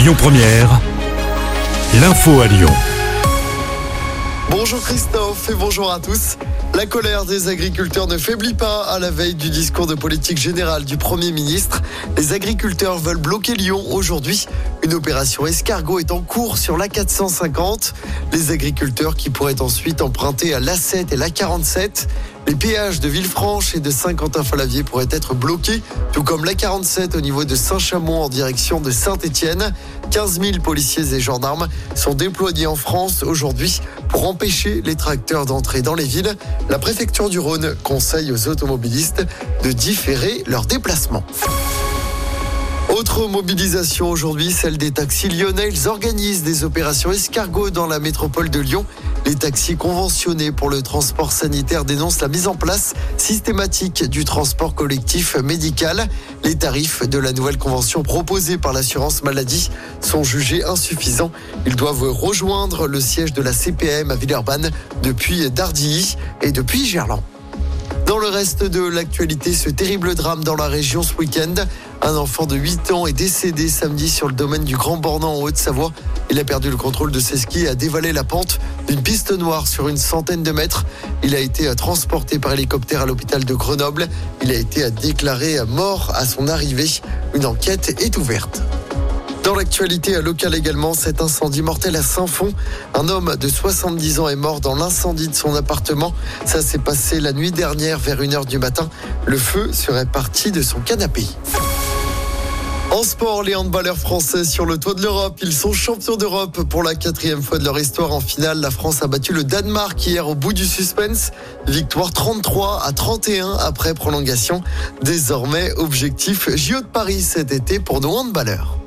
Lyon Première, l'info à Lyon. Bonjour Christophe et bonjour à tous. La colère des agriculteurs ne faiblit pas à la veille du discours de politique générale du Premier ministre. Les agriculteurs veulent bloquer Lyon aujourd'hui. Une opération escargot est en cours sur la 450. Les agriculteurs qui pourraient ensuite emprunter à l'A7 et la 47. Les péages de Villefranche et de Saint-Quentin-Falavier pourraient être bloqués, tout comme la 47 au niveau de Saint-Chamond en direction de Saint-Étienne. 15 000 policiers et gendarmes sont déployés en France aujourd'hui pour empêcher les tracteurs d'entrer dans les villes. La préfecture du Rhône conseille aux automobilistes de différer leurs déplacements. Autre mobilisation aujourd'hui, celle des taxis lyonnais. Ils organisent des opérations escargots dans la métropole de Lyon. Les taxis conventionnés pour le transport sanitaire dénoncent la mise en place systématique du transport collectif médical. Les tarifs de la nouvelle convention proposée par l'assurance maladie sont jugés insuffisants. Ils doivent rejoindre le siège de la CPM à Villeurbanne depuis Dardilly et depuis Gerland. Le reste de l'actualité, ce terrible drame dans la région ce week-end. Un enfant de 8 ans est décédé samedi sur le domaine du Grand Bornand en Haute-Savoie. Il a perdu le contrôle de ses skis et a dévalé la pente d'une piste noire sur une centaine de mètres. Il a été transporté par hélicoptère à l'hôpital de Grenoble. Il a été déclaré mort à son arrivée. Une enquête est ouverte. Dans l'actualité locale également, cet incendie mortel à Saint-Fond. Un homme de 70 ans est mort dans l'incendie de son appartement. Ça s'est passé la nuit dernière vers 1h du matin. Le feu serait parti de son canapé. En sport, les handballeurs français sur le toit de l'Europe. Ils sont champions d'Europe pour la quatrième fois de leur histoire. En finale, la France a battu le Danemark hier au bout du suspense. Victoire 33 à 31 après prolongation. Désormais, objectif JO de Paris cet été pour nos handballeurs.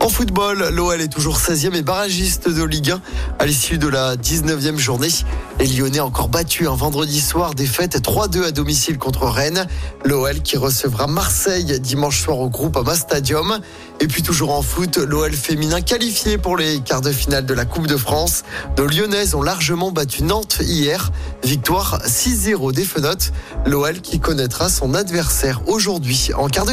En football, l'OL est toujours 16e et barragiste de Ligue 1 à l'issue de la 19e journée. Les Lyonnais encore battus un vendredi soir, défaite 3-2 à domicile contre Rennes. L'OL qui recevra Marseille dimanche soir au groupe Ama Stadium. Et puis toujours en foot, l'OL féminin qualifié pour les quarts de finale de la Coupe de France. Nos Lyonnaises ont largement battu Nantes hier. Victoire 6-0 des Fenotes. L'OL qui connaîtra son adversaire aujourd'hui en quart de